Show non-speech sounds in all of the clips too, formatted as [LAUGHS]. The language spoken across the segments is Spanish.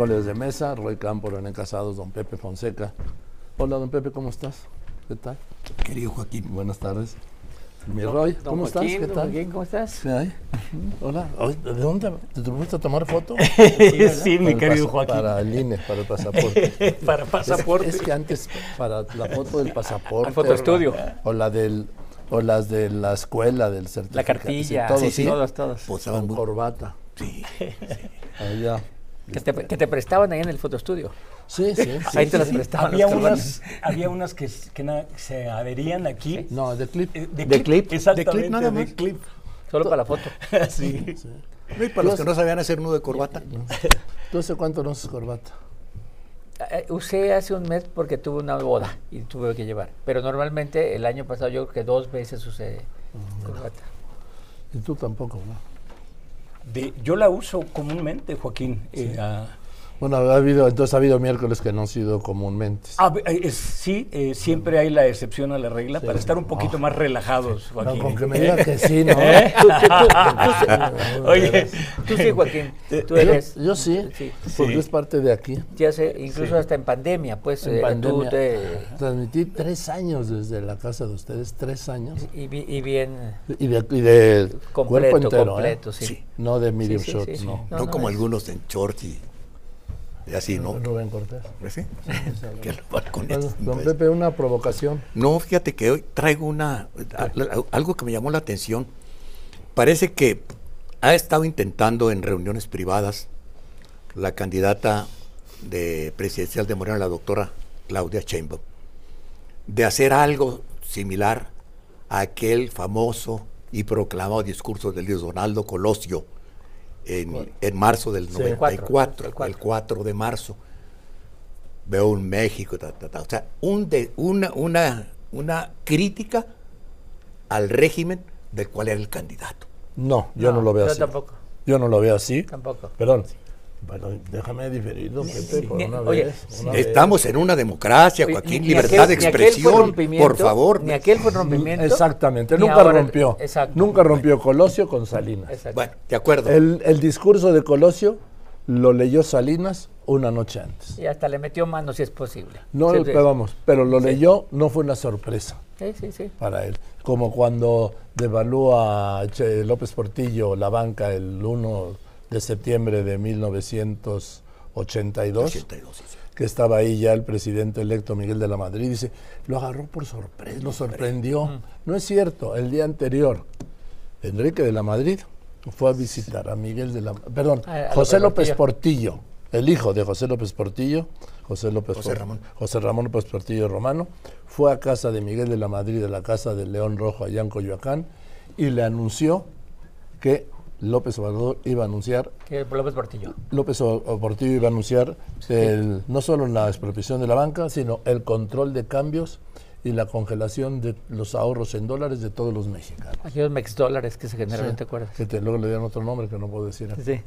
Miércoles de mesa, Roy Campo, René Casados, don Pepe Fonseca. Hola, don Pepe, ¿cómo estás? ¿Qué tal? Querido Joaquín. Buenas tardes. Mi Roy, Don ¿cómo Joaquín, estás? ¿Qué don tal? Joaquín, ¿cómo estás? Hola. ¿De dónde? ¿Te fuiste a tomar foto? [LAUGHS] sí, mi querido pasa- Joaquín. Para el INE, para el pasaporte. [LAUGHS] Para pasaporte. Es, es que antes, para la foto del pasaporte. Al fotoestudio. O la del o las de la escuela del certificado. La cartilla, Sí, todos, sí, sí. todos, todos. Posaban Con muy- corbata. Sí. Allá. Que te, que te prestaban ahí en el fotoestudio. Sí, sí. sí, ahí te sí, las sí. prestaban. Había los unas, había unas que, s- que na- se adherían aquí. No, de clip. eh, ¿De clip? Exactamente, De clip nada de más. clip. Solo para la foto. [LAUGHS] sí. No, y para los que no sabían hacer nudo de corbata. ¿Tú hace cuánto no usas corbata? Eh, usé hace un mes porque tuve una boda y tuve que llevar. Pero normalmente el año pasado yo creo que dos veces usé corbata. Y tú tampoco, ¿no? De- yo la uso comúnmente, Joaquín. eh, Bueno, ha habido, entonces ha habido miércoles que no han sido comúnmente. ah, eh, es- sí, eh, siempre hay la excepción a la regla para estar un poquito más relajados, No, Joaquín. con que me diga que sí, ¿no? [LAUGHS] ¿Eh? Tú, tú- tú- [LAUGHS] tú- Oye, tú sí, Joaquín. Tú Yo, eres. yo sí, Sí. porque Sí. es parte de aquí. Ya sé, incluso hasta en pandemia, pues En eh, pandemia, tú te. transmití tres años desde la casa de ustedes, tres años. Y, y bien Y de, y de completo, cuerpo entero, completo, ¿eh? sí. No de medium sí, shot, sí, sí. no. No, No, no, como algunos en short y, y así, ¿no? Rubén Cortés. ¿Sí? [LAUGHS] Que lo balcones, Bueno, don pues. Pepe, una provocación. No, fíjate que hoy traigo una algo que me llamó la atención. Parece que ha estado intentando en reuniones privadas la candidata de presidencial de Morena, la doctora Claudia Sheinbaum, de hacer algo similar a aquel famoso y proclamado discurso del Luis Donaldo Colosio en, en marzo del Sí. 94, El cuatro. el 4 de marzo veo un México, ta, ta, ta. o sea, un de, una, una, una crítica al régimen del cual era el candidato. No, yo no, lo veo yo así. tampoco. Yo no lo veo así. Tampoco. Perdón. Bueno, déjame diferir, don Pepe, por una oye, vez. Estamos en una democracia, Joaquín, ni- ni libertad de aquel- ni aquel fue expresión, rompimiento, por favor. Ni aquel fue rompimiento. Exactamente, nunca ahora- rompió. Exacto. Nunca rompió Colosio con Salinas. Exacto. Bueno, de acuerdo. El, el discurso de Colosio lo leyó Salinas una noche antes. Y hasta le metió mano si es posible. No, Sí, pero vamos, pero lo leyó, no fue una sorpresa Sí, sí, sí. para él. Como cuando devalúa Che- López Portillo la banca el 1 de septiembre de 1982, 82, sí, sí. que estaba ahí ya el presidente electo Miguel de la Madrid, dice, lo agarró por sorpresa, lo sorprendió. No es cierto, el día anterior, Enrique de la Madrid fue a visitar a Miguel de la perdón, A- a José López López Portillo, el hijo de José López Portillo, José López José Ramón. José Ramón López Portillo Romano, fue a casa de Miguel de la Madrid, de la casa del León Rojo allá en Coyoacán, y le anunció que López Obrador iba a anunciar Que López Portillo. López Portillo iba a anunciar el- no solo la expropiación de la banca, sino el control de cambios y la congelación de los ahorros en dólares de todos los mexicanos. Aquellos mex dólares que se generan, ¿te acuerdas? Que te- luego le dieron otro nombre que no puedo decir. aquí. Sí.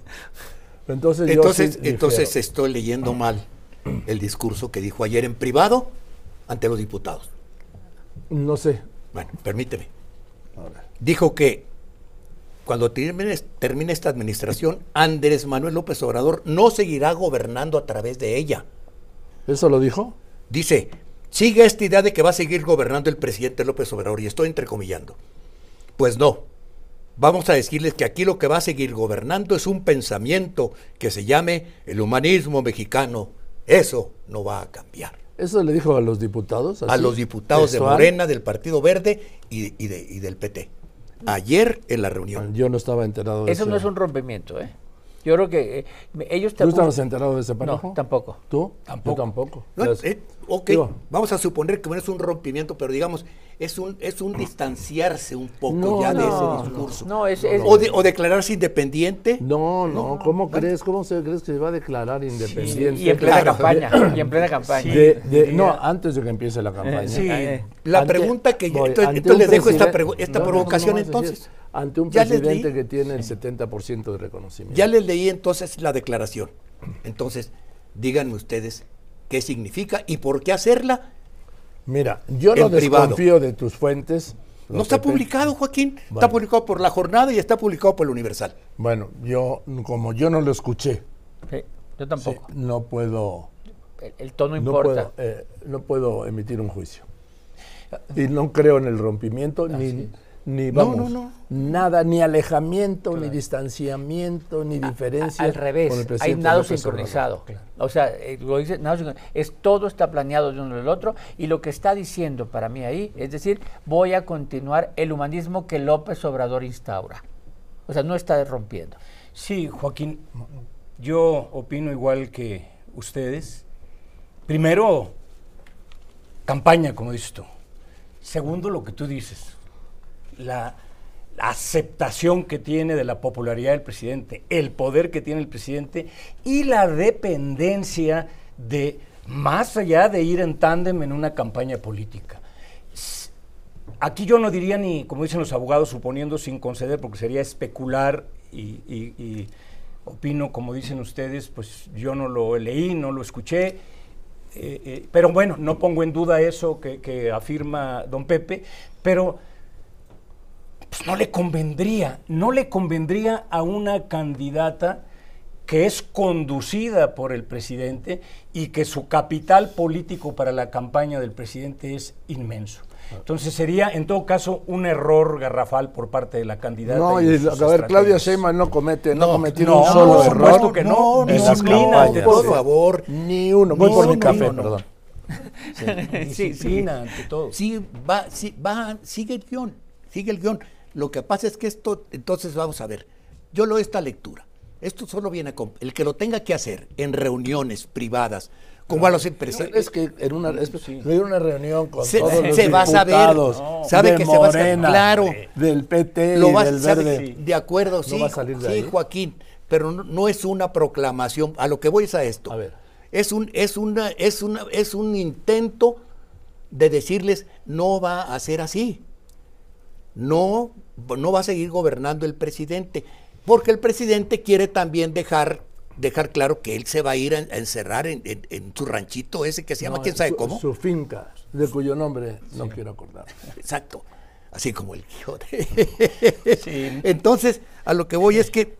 Entonces, yo Entonces, sí entonces difiero. estoy leyendo mal el discurso que dijo ayer en privado ante los diputados. no sé. Bueno, permíteme. A ver. Dijo que cuando termine, termine esta administración, Andrés Manuel López Obrador no seguirá gobernando a través de ella. ¿Eso lo dijo? Dice, sigue esta idea de que va a seguir gobernando el presidente López Obrador, y estoy entrecomillando. Pues no. Vamos a decirles que aquí lo que va a seguir gobernando es un pensamiento que se llame el humanismo mexicano. Eso no va a cambiar. ¿Eso le dijo a los diputados? A los diputados de? Morena, del Partido Verde y, y de- y del PT. Ayer en la reunión. Yo no estaba enterado de Eso ese- no es un rompimiento, ¿eh? Yo creo que eh, me- ellos ¿Tú estabas tampoco. enterado de ese parejo? No, tampoco. ¿Tú? Tampoco. Yo tampoco. No, eh, ok, digo, vamos a suponer que no es un rompimiento, pero digamos, es un, es un distanciarse un poco No, ya de ese discurso. No, es, es- O, de- o declararse independiente. No, no, ¿cómo crees? ¿Cómo se crees que se va a declarar independiente? y en plena claro. campaña. Y en plena campaña. De- de- no, antes de que empiece la campaña. sí. Eh, La Ante- pregunta que yo, entonces, ante entonces un les dejo esta, esta No, no, no, provocación no, no, entonces. Ante un Ya presidente leí. que tiene el 70% de reconocimiento. Ya les leí entonces la declaración. Entonces, díganme ustedes qué significa y por qué hacerla. Mira, yo no privado. desconfío de tus fuentes. No está Pepe. publicado, Joaquín. Bueno. Está publicado por La Jornada y está publicado por el Universal. Bueno, yo, como yo no lo escuché, sí. Yo tampoco. Sí, no puedo, El, el tono no importa. puedo, eh, no puedo emitir un juicio. Y no creo en el rompimiento ni, ni No, vamos, no, no. nada, ni alejamiento, ni distanciamiento, ni diferencia. Al revés, con el hay nado sincronizado. O sea, eh, lo dice nado. Es todo está planeado de uno del otro y lo que está diciendo para mí ahí es decir, voy a continuar el humanismo que López Obrador instaura. O sea, no está rompiendo. Sí, Joaquín, yo opino igual que ustedes. Primero, campaña, como dices tú. Segundo, lo que tú dices, la, aceptación que tiene de la popularidad del presidente, el poder que tiene el presidente y la dependencia de, más allá de ir en tándem en una campaña política. Aquí yo no diría ni, como dicen los abogados, suponiendo sin conceder, porque sería especular y, y- y opino, como dicen ustedes, pues yo no lo leí, no lo escuché, eh, eh, pero bueno, no pongo en duda eso que afirma don Pepe, pero pues, no le convendría, no le convendría a una candidata que es conducida por el presidente y que su capital político para la campaña del presidente es inmenso. Entonces sería, en todo caso, un error garrafal por parte de la candidata. No, y a ver, Claudia. Sheinbaum no comete, no, No, cometió no, un solo por error. supuesto que no. las Disciplina, ante por favor. Ni uno. Voy No, por mi no, café, no, no. perdón. [LAUGHS] Disciplina ante todo. Sí, va, sí, va, sigue el guion, sigue el guion. Lo que pasa es que esto, entonces vamos a ver, yo leo esta lectura. Esto solo viene con el que lo tenga que hacer en reuniones privadas, como a los empresarios. Es que en una, es, una reunión con Se- todos los se va a saber, diputados no. sabe de que se va a saber, Morena, claro. del PT lo y vas- del sabe- Verde. De acuerdo, sí, va a salir de sí, ahí? Joaquín, pero no, no es una proclamación. A lo que voy es a esto. A ver. Es un, es una, es una, es un intento de decirles no va a ser así. No, no va a seguir gobernando el presidente, porque el presidente quiere también dejar, dejar claro que él se va a ir a, encerrar en, en- en su ranchito ese que se llama, No, quién sabe su, cómo. Su finca, de cuyo nombre no quiero acordar. Exacto. Así como el Quijote. Sí. [LAUGHS] Entonces, a lo que voy es que,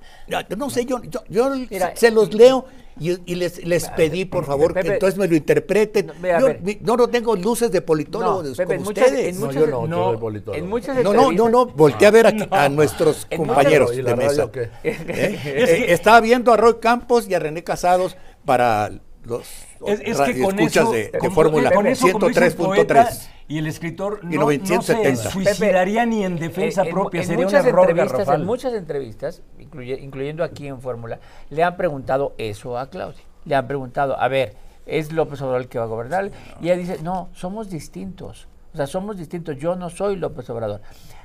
no sé, yo, yo, yo Mira, se los leo y, y les, les pedí, por favor, que entonces me lo interpreten. no, a yo mi- no, no tengo luces de politólogo No, como Pepe, en muchas- ustedes. en No, yo no, no, soy politólogo. En muchas no, no, no, no, volteé a ver aquí [LAUGHS] a nuestros En compañeros muchas- ¿Y de mesa. Eh, [LAUGHS] Estaba viendo a Roy Campos y a René Casados para los Es, es que con escuchas eso, de, de con- Fórmula con eso, como dice el poeta 103.3. Y el escritor Y no, no 970. se suicidaría ni en defensa Eh, en- propia, en sería un muchas error entrevistas. En muchas entrevistas, incluye- incluyendo aquí en Fórmula, le han preguntado eso a Claudia. Le han preguntado, a ver, ¿es López Obrador el que va a gobernar? Y ella dice, no, somos distintos. O sea, somos distintos. Yo no soy López Obrador.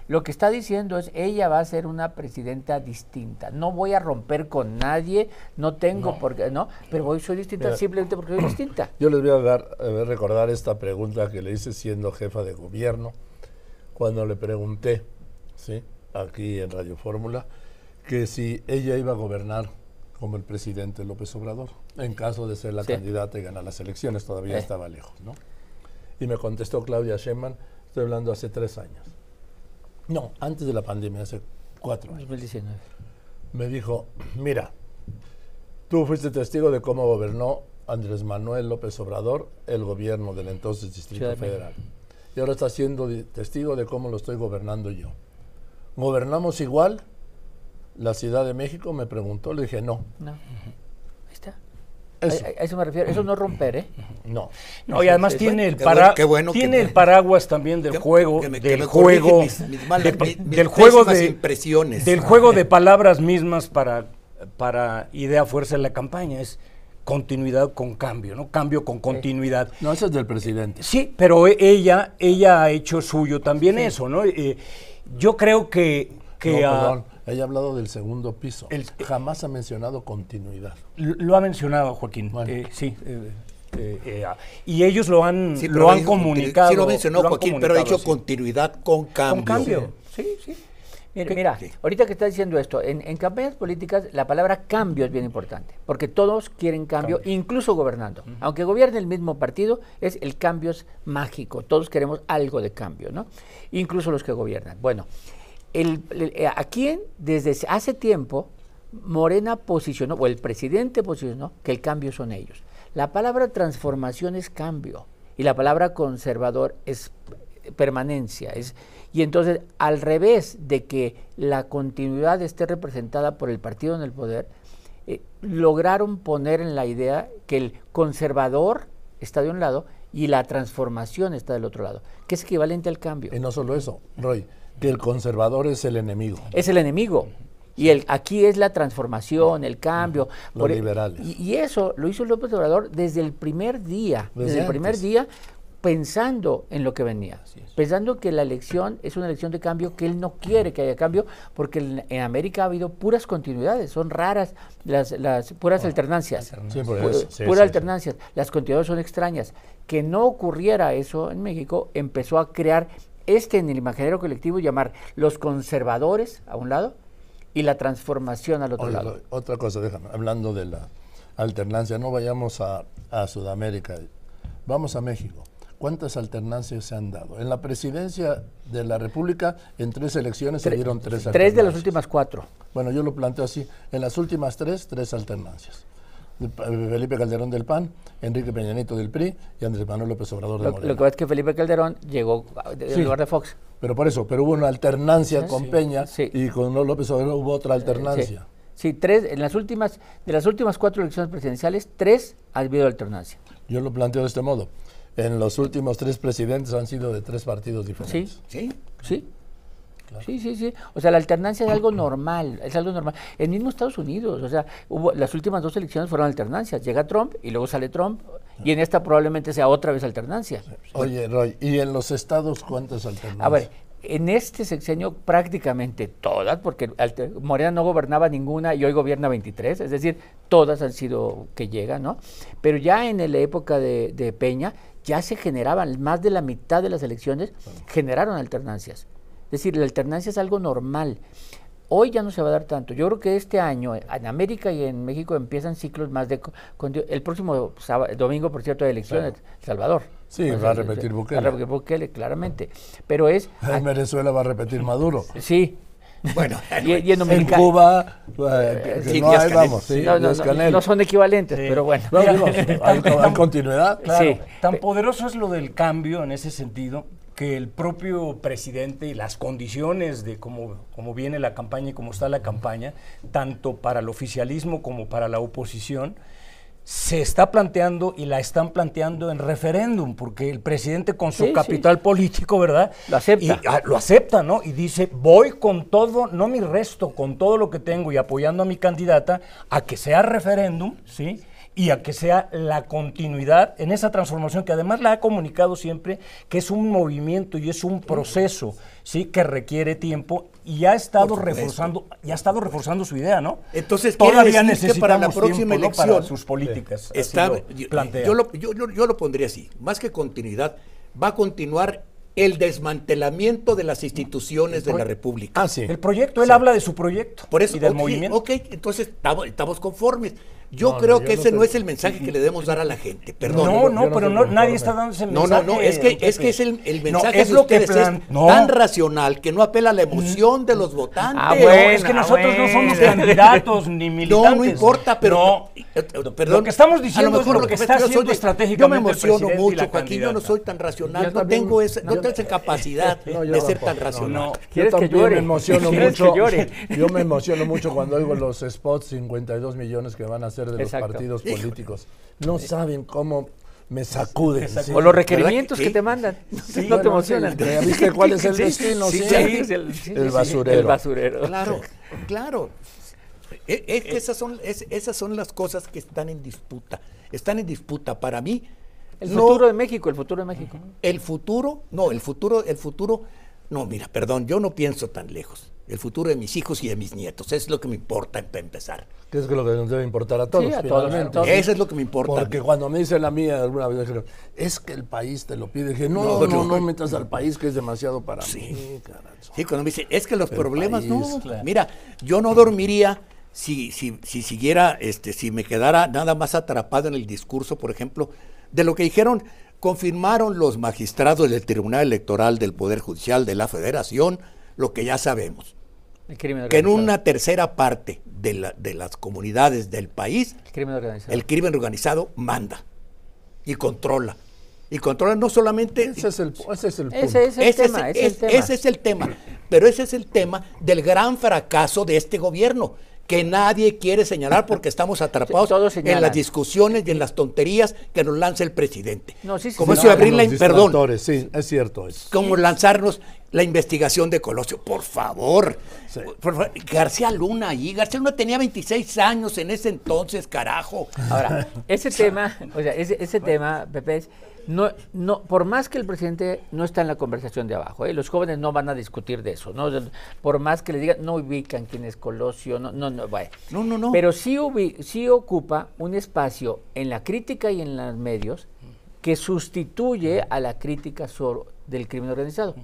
Lo que está diciendo es, ella va a ser una presidenta distinta. No voy a romper con nadie, no tengo por qué, ¿no? Pero hoy soy distinta Mira. simplemente porque soy distinta. [CLEARS THROAT] Yo les voy a dar, a recordar esta pregunta que le hice siendo jefa de gobierno, cuando le pregunté, ¿sí? aquí en Radio Fórmula, que si ella iba a gobernar como el presidente López Obrador, en caso de ser la Sí. candidata y ganar las elecciones, todavía Eh. estaba lejos, ¿no? Y me contestó Claudia Sheinbaum, estoy hablando hace tres años. No, antes de la pandemia, hace cuatro años. 2019. Me dijo, mira, tú fuiste testigo de cómo gobernó Andrés Manuel López Obrador el gobierno del entonces Distrito Ciudad. Federal. Y ahora estás siendo testigo de cómo lo estoy gobernando yo. ¿Gobernamos igual? La Ciudad de México me preguntó, le dije, no, No. Eso. A, eso me refiero. Eso no es romper, ¿eh? no. No, y además Sí, tiene el qué para- bueno- qué bueno que tiene me- el paraguas también del que- juego, que me- que del juego, mis- mis malas- de- mis- del juego de impresiones. del juego de [LAUGHS] palabras mismas para para idea fuerza en la campaña es continuidad con cambio, ¿no? Cambio con continuidad. No, eso es del presidente. Sí, pero e- ella, ella ha hecho suyo también eso, ¿no? Eh, yo creo que, que no, ah, perdón, ella ha hablado del segundo piso. El- Jamás ha mencionado continuidad. lo lo ha mencionado Joaquín, Bueno. eh, sí. eh, eh, eh, ah, y ellos lo han, Sí, lo han comunicado. Sí, lo mencionó lo Joaquín, pero ha dicho continuidad con cambio. Con cambio, sí, sí. Mira, mira, ahorita que está diciendo esto, en, en campañas políticas la palabra cambio es bien importante, porque todos quieren cambio, incluso gobernando. Aunque gobierne el mismo partido, es el cambio es mágico, todos queremos algo de cambio, ¿no? Incluso los que gobiernan. Bueno, el, el- eh, desde hace tiempo, Morena posicionó, o el presidente posicionó, que el cambio son ellos. La palabra transformación es cambio y la palabra conservador es permanencia. Y entonces, al revés de que la continuidad esté representada por el partido en el poder, eh, lograron poner en la idea que el conservador está de un lado y la transformación está del otro lado, que es equivalente al cambio. Y no solo eso, Roy, que el conservador es el enemigo. Es el enemigo. Y el, aquí es la transformación, el cambio. Los liberales. Y, y, eso lo hizo López Obrador desde el primer día. Desde, desde el primer día, pensando en lo que venía, pensando que la elección es una elección de cambio, que él no quiere que haya cambio, porque en, en América ha habido puras continuidades, son raras las, las puras alternancias, sí, puras sí, sí, alternancias, las continuidades son extrañas. Que no ocurriera eso en México, empezó a crear este en el imaginario colectivo, llamar los conservadores a un lado y la transformación al otro Oye, lado. Otra cosa, déjame, hablando de la alternancia, no vayamos a, a Sudamérica, vamos a México. ¿Cuántas alternancias se han dado? En la presidencia de la República, en tres elecciones tres, se dieron tres alternancias. Tres de las últimas cuatro. Bueno, yo lo planteo así. En las últimas tres, tres alternancias. Felipe Calderón del PAN, Enrique Peña Nieto del PRI y Andrés Manuel López Obrador de lo, Morena. Lo que pasa es que Felipe Calderón llegó en sí, lugar de Fox. Pero por eso, pero hubo una alternancia sí, con sí, Peña y con López Obrador hubo otra alternancia. Sí, tres, en las últimas, de las últimas cuatro elecciones presidenciales, tres ha habido alternancia. Yo lo planteo de este modo en los últimos tres presidentes han sido de tres partidos diferentes. Sí, sí, sí. Claro. Sí, sí, sí. O sea, la alternancia es algo normal, es algo normal. En mismo Estados Unidos, o sea, hubo, las últimas dos elecciones fueron alternancias. Llega Trump y luego sale Trump y en esta probablemente sea otra vez alternancia. Oye, Roy, ¿y en los estados cuántas alternancias? A ver, en este sexenio prácticamente todas, porque Morena no gobernaba ninguna y hoy gobierna 23, es decir, todas han sido que llegan, ¿no? Pero ya en la época de, de Peña ya se generaban, más de la mitad de las elecciones generaron alternancias. Es decir, la alternancia es algo normal. Hoy ya no se va a dar tanto. Yo creo que este año en América y en México empiezan ciclos más de... el próximo sábado, domingo, por cierto, de elecciones, claro. Salvador. Sí, va a repetir Bukele. Va a repetir Bukele, claramente. Pero es... En Venezuela va a repetir Maduro. [LAUGHS] Sí, [LAUGHS] bueno, y, y en, en, Cuba, eh, sí, no, hay, vamos, sí, no, no, no, no, son equivalentes, sí. pero bueno. No, digo, [LAUGHS] hay, hay, continuidad. Claro, sí. Tan poderoso es lo del cambio en ese sentido que el propio presidente y las condiciones de cómo, cómo viene la campaña y cómo está la campaña, tanto para el oficialismo como para la oposición, se está planteando y la están planteando en referéndum, porque el presidente con su Sí, capital sí. político, ¿verdad? Lo acepta. Y, ah, lo acepta, ¿no? Y dice, voy con todo, no mi resto, con todo lo que tengo y apoyando a mi candidata a que sea referéndum, ¿sí? Y a que sea la continuidad en esa transformación que además la ha comunicado siempre que es un movimiento y es un proceso sí que requiere tiempo y ha estado reforzando y ha estado reforzando su idea no entonces todavía necesitamos para la próxima tiempo, ¿no? elección para sus políticas sí. está, lo yo, yo, lo, yo, yo lo pondría así más que continuidad va a continuar el desmantelamiento de las instituciones de la República. Ah, sí. El proyecto, él sí. habla de su proyecto Por eso, y del okay, movimiento. Ok, entonces estamos, estamos conformes. Yo no, creo no, que yo ese no, es el mensaje que le debemos dar a la gente. Perdón. No, no, pero no, nadie está dando ese mensaje. No, no, no, es que, es, que es el, el mensaje es lo que plan... es tan racional que no apela a la emoción de los votantes. Ah, bueno, es que nosotros bueno. no somos candidatos ni militantes. [LAUGHS] No, no importa, pero perdón, lo que estamos diciendo a lo mejor es lo que está haciendo soy, estratégicamente Yo me emociono el mucho, Joaquín, yo no soy tan racional, no tengo esa, [LAUGHS] no tengo esa capacidad de ser tan racional. ¿Quieres que llore? me emociono mucho. [LAUGHS] Yo me emociono mucho cuando oigo los spots 52 millones que van a hacer de los partidos políticos. No saben cómo me sacuden. ¿sí? O los requerimientos que, que, te mandan. Sí, no bueno, te emocionan. ¿Viste cuál es el destino? Sí, el, el, basurero. El basurero. Claro, claro. Es, es que esas son, es, esas son las cosas que están en disputa. Están en disputa. Para mí. El no, futuro de México, el futuro de México. El futuro, no, el futuro, el futuro. No, mira, perdón, yo no pienso tan lejos. El futuro de mis hijos y de mis nietos. Es lo que me importa para empezar. Que es lo que nos debe importar a todos. Sí, a todos, a todos. Eso es lo que me importa. Porque cuando me dicen la mía alguna vez, dijeron, es que el país te lo pide. Dije, no, no, no, no metas al país que es demasiado para sí. mí. Carazo. Sí, cuando me dicen, es que los el problemas, país, no. Claro. Mira, yo no dormiría si, si, si siguiera, este, si me quedara nada más atrapado en el discurso, por ejemplo, de lo que dijeron, confirmaron los magistrados del Tribunal Electoral del Poder Judicial de la Federación, lo que ya sabemos crimen que en una tercera parte de, la- de las comunidades del país El crimen organizado. el crimen organizado manda y controla. Y controla no solamente... Ese es el, ese es el punto. ese es el ese, tema, es, ese es el es- tema. ese es el tema. Pero ese es el tema del gran fracaso de este gobierno, que nadie quiere señalar porque estamos [LAUGHS] atrapados en las discusiones y en las tonterías que nos lanza el presidente. No, sí, sí, Como sí, eso no, abrir la, perdón, Sí, es cierto eso. como lanzarnos la investigación de Colosio. Por favor. Sí. Por favor. García Luna ahí. García Luna tenía 26 años en ese entonces, carajo. Ahora, [LAUGHS] ese tema, o sea, ese, ese tema, Pepe, es, no, no, por más que el presidente no está en la conversación de abajo, ¿eh? los jóvenes no van a discutir de eso, ¿no? Por más que le digan, no ubican quién es Colosio, no, no, no, vaya. No, no, no. Pero sí, ubi- sí ocupa un espacio en la crítica y en los medios que sustituye a la crítica so- del crimen organizado.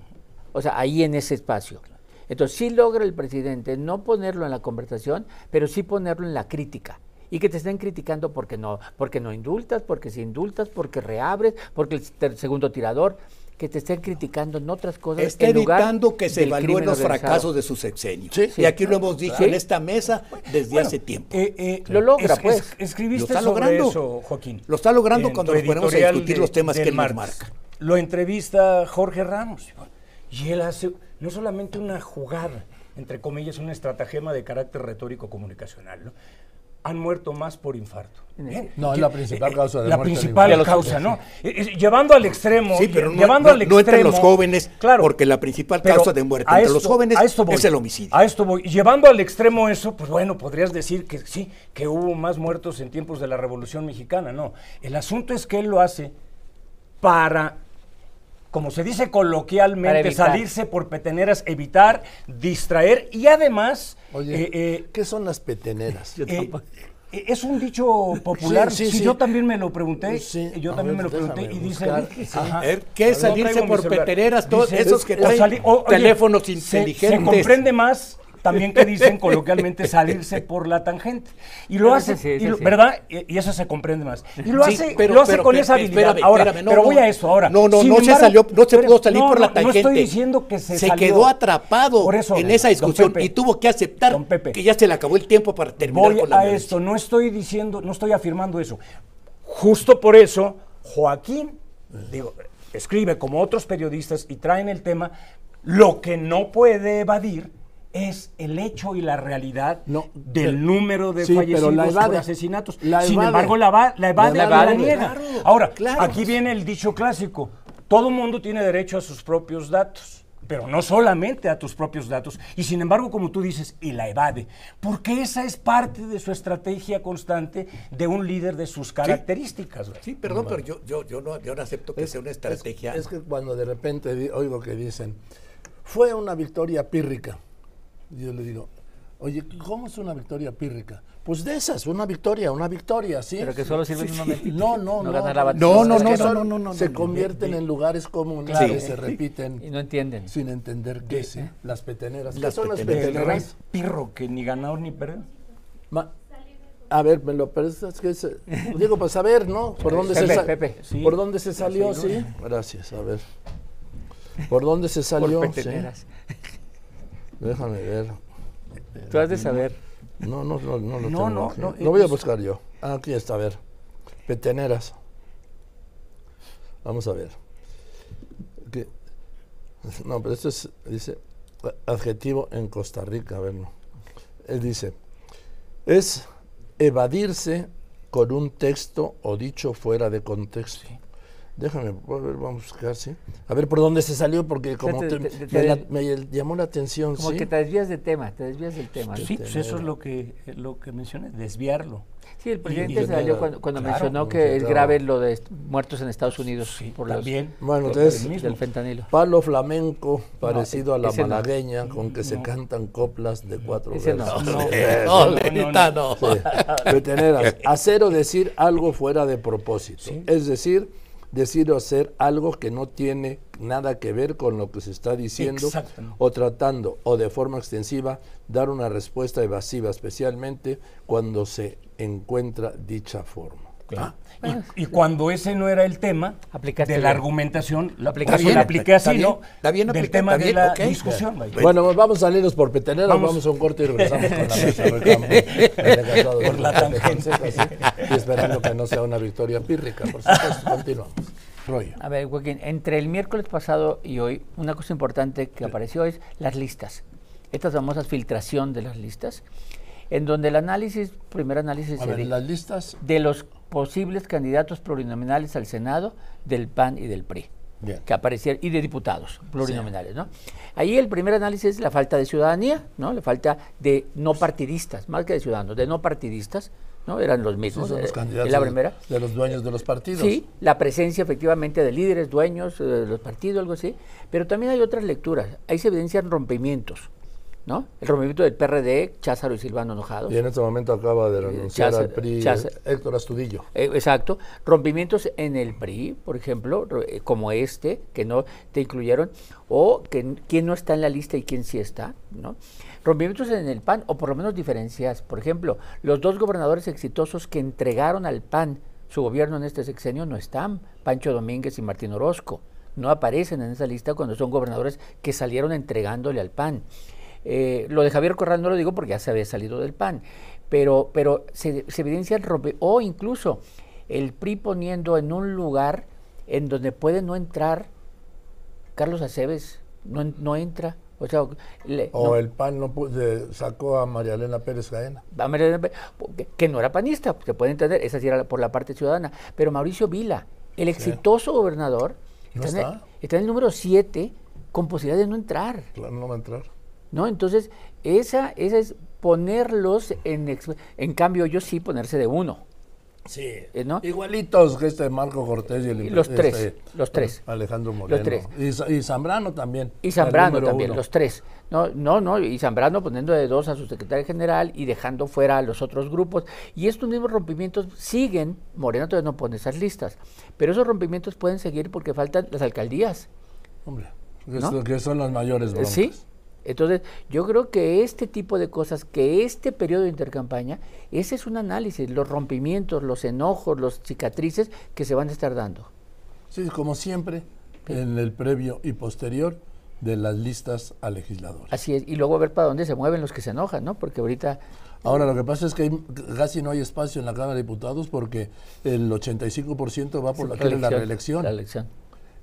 O sea, ahí en ese espacio. Entonces, sí logra el presidente no ponerlo en la conversación, pero sí ponerlo en la crítica. Y que te estén criticando porque no, porque no indultas, porque si indultas, porque reabres, porque el segundo tirador, que te estén criticando en otras cosas. Está en lugar evitando que se evalúen los organizado. fracasos de su sexenio. Sí. Y aquí lo hemos dicho Sí. en esta mesa desde hace tiempo. Eh, eh, Lo logra, pues. escribiste Lo está sobre logrando. eso, Joaquín. Lo está logrando cuando nos ponemos a discutir de- los temas que él nos marca. Lo entrevista Jorge Ramos. Y él hace no solamente una jugada, entre comillas, un estratagema de carácter retórico comunicacional. ¿no? Han muerto más por infarto. Bien. No, es la principal causa de La muerte del principal causa, ¿no? Eh, eh, llevando al extremo. Sí, pero no, llevando no- al no entre extremo- los jóvenes, claro, porque la principal causa de muerte entre los jóvenes a esto voy, es el homicidio. A esto voy. Llevando al extremo eso, pues bueno, podrías decir que sí, que hubo más muertos en tiempos de la Revolución Mexicana. No, el asunto es que él lo hace para, como se dice coloquialmente, salirse por peteneras, evitar, distraer y además... Oye, eh, eh, ¿qué son las peteneras? Yo eh, tampoco. es un dicho popular. Sí, Sí, sí, sí. yo también me lo pregunté. Sí, Yo a también ver, me lo pregunté y dice. ¿qué es salirse por peteneras? Todos Dice, esos que traen sali- o- oye, teléfonos se- inteligentes. Se, comprende más también que dicen coloquialmente [LAUGHS] salirse por la tangente. Y lo Pero hace, ese sí, y ese lo- sí. ¿verdad? Y, y eso se comprende más. Y lo hace, pero- lo hace pero, con esa habilidad. espérame, ahora, espérame, no, pero voy a eso ahora. No, no, Sin no se salió, no se pudo salir no, por la tangente. No estoy diciendo que se Se salió. quedó atrapado Por eso, en esa discusión Pepe, y tuvo que aceptar Pepe, que ya se le acabó el tiempo para terminar Voy con la a violencia. esto, no estoy diciendo, no estoy afirmando eso. Justo por eso, Joaquín, digo, escribe como otros periodistas y traen el tema, lo que no puede evadir es el hecho y la realidad No, del pero- número de sí, pero fallecidos la por asesinatos. La Sin embargo, la, va- la evade La y la niega. Claro, Ahora, claro. aquí viene el dicho clásico, todo mundo tiene derecho a sus propios datos. Pero no solamente a tus propios datos. Y sin embargo, como tú dices, y la evade. Porque esa es parte de su estrategia constante de un líder de sus características. Sí, perdón, pero yo, yo, yo, no, yo no acepto que sea una estrategia. Es, que cuando de repente oigo que dicen, fue una victoria pírrica. Y yo le digo, oye, ¿cómo es una victoria pírrica? Pues de esas, una victoria, una victoria, ¿sí? Pero que solo sirve en un [LAUGHS] momentito. No, no, No no. ganar la batalla. No, no, no, son- no, no, no, Se no, convierten en lugares comunes Claro. que se repiten [LAUGHS] Y no entienden. sin entender qué es, ¿eh? Las peteneras. ¿Qué Las son las peteneras. El rey peteneras? pirro que ni ganador ni perdió. Ma- a ver, me lo prestas que es, digo para saber, ¿no? ¿Por dónde se Pepe, sa- Pepe. Sí. ¿Por dónde se salió? Sí. Gracias, a ver. ¿Por dónde se salió? Por Sí. Déjame ver. Tú has de saber. No, no, no, no lo No, tengo no, aquí. no, Lo voy a buscar yo. Ah, aquí está, a ver. Peteneras. Vamos a ver. No, pero esto es, dice, adjetivo en Costa Rica, a ver, no. Él dice, es evadirse con un texto o dicho fuera de contexto. Déjame, a ver, vamos a buscar, sí. A ver por dónde se salió, porque como te- te- te- te- me, te- la- me llamó la atención, Como sí. que te desvías del tema, te desvías del tema. ¿no? Sí, pues eso es lo que, lo que mencioné, desviarlo. Sí, el presidente y- salió cuando, cuando claro, mencionó que es grave lo de muertos en Estados Unidos por los- También. Bueno, por entonces- del fentanilo. Palo flamenco parecido a la no. malagueña con que se cantan coplas de cuatro Ese no. versos. No. [LAUGHS] Eh, no, no, no, Lenita, no. Sí. Peteneras. Hacer o decir algo fuera de propósito. Es decir, decir o hacer algo que no tiene nada que ver con lo que se está diciendo o tratando o de forma extensiva dar una respuesta evasiva, especialmente cuando se encuentra dicha forma. Ah, Y, y cuando ese no era el tema Aplicaste de la bien. argumentación, la, aplicaste pues, la bien, apliqué está así, bien, ¿no? está bien Del aplicado, tema está de bien, la ok. discusión. Bueno, vamos a salirnos por peteneros, Vamos. vamos. a un corte y regresamos con la [LAUGHS] mesa [LAUGHS] Por la tangente. Y esperando que no sea una victoria pírrica, por supuesto. [LAUGHS] Continuamos. Rollo. A ver, Joaquín, entre el miércoles pasado y hoy, una cosa importante que apareció es las listas. Estas famosas filtración de las listas, en donde el análisis, primer análisis A ver, las listas. de los posibles candidatos plurinominales al Senado del PAN y del PRI. Bien. que aparecieron, y de diputados plurinominales, ¿no? Ahí el primer análisis es la falta de ciudadanía, ¿no? La falta de no partidistas, más que de ciudadanos, de no partidistas, ¿no? Eran los mismos. Son los eh, candidatos la primera. de los dueños de los partidos. Sí, la presencia efectivamente de líderes, dueños eh, de los partidos, algo así. Pero también hay otras lecturas. Ahí se evidencian rompimientos, ¿no? El rompimiento del PRD, Cházaro y Silvano enojados. Y en este momento acaba de renunciar Chaz- al PRI Chaz- Héctor Astudillo. Eh, exacto. Rompimientos en el PRI, por ejemplo, eh, como este, que no te incluyeron, o que quién no está en la lista y quién sí está, ¿no? Rompimientos en el PAN, o por lo menos diferencias. Por ejemplo, los dos gobernadores exitosos que entregaron al PAN su gobierno en este sexenio no están, Pancho Domínguez y Martín Orozco. No aparecen en esa lista cuando son gobernadores que salieron entregándole al PAN. Eh, lo de Javier Corral no lo digo porque ya se había salido del PAN, pero, pero se, se evidencia el rompe, o incluso el PRI poniendo en un lugar en donde puede no entrar Carlos Aceves, no, no entra. O sea, le- O no, el PAN no sacó a María Elena Pérez Gaena. a María Elena Pérez, que, que no era panista, se puede entender, esa sí era por la parte ciudadana. Pero Mauricio Vila, el exitoso gobernador, No está, en el, está en el número 7 con posibilidad de no entrar. Claro, no va a entrar. ¿No? Entonces, esa, esa es ponerlos en... En cambio, yo sí ponerse de uno. Sí. Eh, ¿no? Igualitos que este Marco Cortés y el los este, tres, los tres. Alejandro Moreno. tres. Y, Za- y Zambrano también. Y Zambrano también, uno. los tres. No, no, no, y Zambrano poniendo de dos a su secretario general y dejando fuera a los otros grupos. Y estos mismos rompimientos siguen, Moreno todavía no pone esas listas, pero esos rompimientos pueden seguir porque faltan las alcaldías. Hombre, que son las mayores Eh, broncas. Sí. Entonces, yo creo que este tipo de cosas, que este periodo de intercampaña, ese es un análisis, los rompimientos, los enojos, los cicatrices que se van a estar dando. Sí, como siempre, en el previo y posterior de las listas a legisladores. Así es. Y luego ver para dónde se mueven los que se enojan, ¿no? Porque ahorita Ahora, lo que pasa es que hay- casi no hay espacio en la Cámara de Diputados porque el 85% va por la, la reelección. La elección.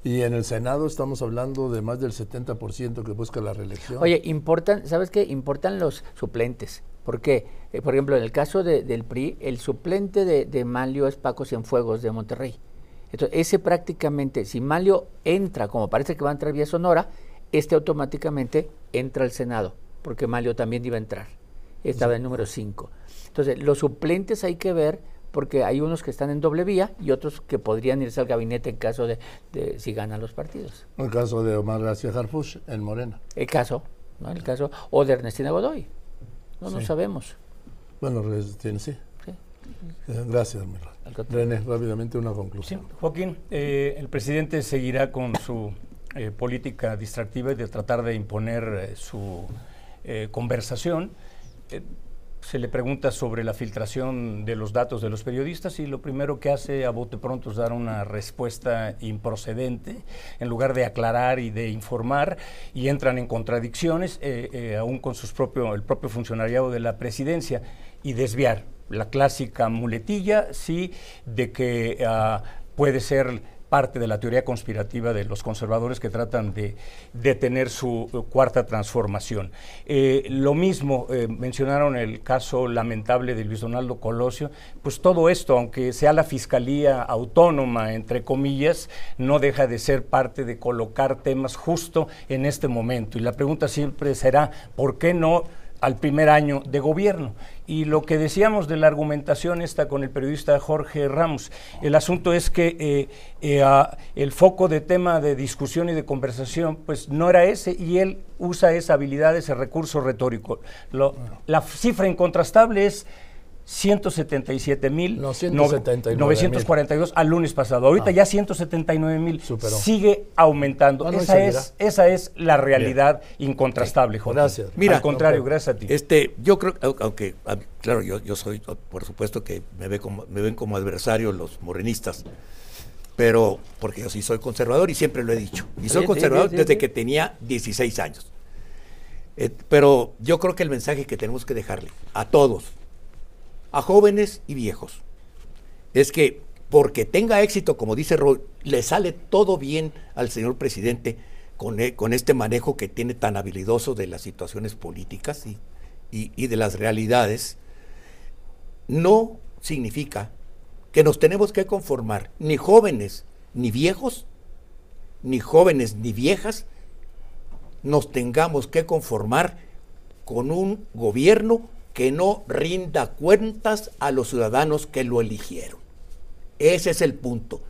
Y en el Senado estamos hablando de más del 70% que busca la reelección. Oye, importan, ¿sabes qué? Importan los suplentes. ¿Por qué? Eh, por ejemplo, en el caso de- del PRI, el suplente de, de Manlio es Paco Cienfuegos de Monterrey. Entonces, ese prácticamente, si Manlio entra, como parece que va a entrar vía Sonora, este automáticamente entra al Senado, porque Manlio también iba a entrar. Estaba en número 5. Entonces, los suplentes hay que ver, porque hay unos que están en doble vía y otros que podrían irse al gabinete en caso de, de si ganan los partidos. el caso de Omar García Harfuch en Morena. El caso, ¿no? El caso, o de Ernestina Godoy. No, Sí. sabemos. Bueno, tiene- sí. Sí. Eh, Gracias, mi Ra- Al contrario. René, rápidamente una Sí, conclusión. Joaquín, eh, el presidente seguirá con su eh, política distractiva y de tratar de imponer eh, su eh, conversación. Se le pregunta sobre la filtración de los datos de los periodistas y lo primero que hace a bote pronto es dar una respuesta improcedente en lugar de aclarar y de informar y entran en contradicciones eh, eh, aún con sus propio, el propio funcionariado de la presidencia y desviar. La clásica muletilla, sí, de que ah, puede ser parte de la teoría conspirativa de los conservadores que tratan de detener su eh, cuarta transformación. Eh, lo mismo, eh, mencionaron el caso lamentable de Luis Donaldo Colosio, pues todo esto, aunque sea la Fiscalía autónoma, entre comillas, no deja de ser parte de colocar temas justo en este momento. Y la pregunta siempre será, ¿por qué no al primer año de gobierno. Y lo que decíamos de la argumentación esta con el periodista Jorge Ramos, el asunto es que eh, eh, el foco de tema de discusión y de conversación pues no era ese y él usa esa habilidad, ese recurso retórico. La cifra incontrastable es 177 mil No, 179,000. 942 al lunes pasado. Ahorita Ah. ya 179 mil. Superó. Sigue aumentando. Esa, es, esa es la realidad incontrastable, Jorge. Gracias. Mira, al contrario, no, gracias a ti. Este, yo creo, au- aunque, claro, yo, yo soy, por supuesto que me, ve como, me ven como adversario los morenistas, pero porque yo sí soy conservador y siempre lo he dicho. Y soy Sí, conservador sí, sí, desde sí. que tenía 16 años. Eh, pero yo creo que el mensaje que tenemos que dejarle a todos, a jóvenes y viejos, es que porque tenga éxito, como dice Roy, le sale todo bien al señor presidente con, e- con este manejo que tiene tan habilidoso de las situaciones políticas y, y- y de las realidades, no significa que nos tenemos que conformar, ni jóvenes ni viejos, ni jóvenes ni viejas, nos tengamos que conformar con un gobierno que no rinda cuentas a los ciudadanos que lo eligieron. Ese es el punto.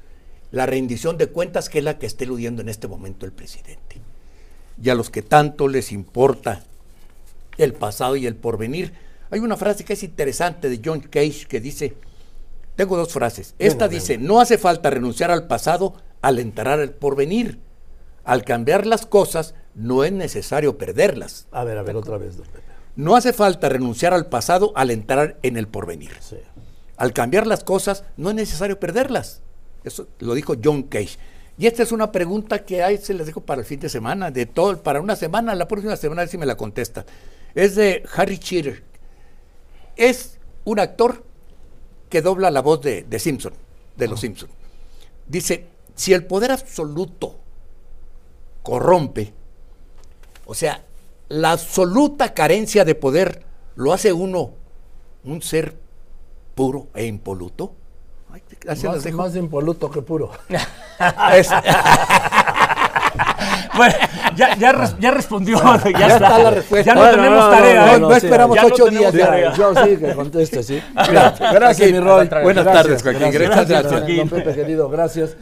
La rendición de cuentas que es la que está eludiendo en este momento el presidente. Y a los que tanto les importa el pasado y el porvenir, hay una frase que es interesante de John Cage que dice, tengo dos frases. Esta dice, no hace falta renunciar al pasado al entrar al porvenir. Al cambiar las cosas, no es necesario perderlas. A ver, a ver, otra vez, don Pepe. No hace falta renunciar al pasado al entrar en el porvenir. Sí. Al cambiar las cosas, no es necesario perderlas. Eso lo dijo John Cage. Y esta es una pregunta que ahí se les dejo para el fin de semana, de todo, para una semana, la próxima semana a ver si me la contesta. Es de Harry Shearer. Es un actor que dobla la voz de, de Simpson, de los Simpson. Dice, si el poder absoluto corrompe, o sea, la absoluta carencia de poder lo hace uno un ser puro e impoluto. Ay, Más, más impoluto que puro. [LAUGHS] [LAUGHS] Bueno, ya, ya, res- ya respondió. ya, ya está la respuesta. Ya no Bueno, tenemos no, no, tarea. no, ¿eh? no esperamos Ya no ocho tenemos días, tarea. Yo sí, que conteste, sí. [LAUGHS] Gracias, Aquí, mi Roy. Buenas tardes, Joaquín. Gracias, Gracias, Joaquín. don Pepe, querido. Gracias.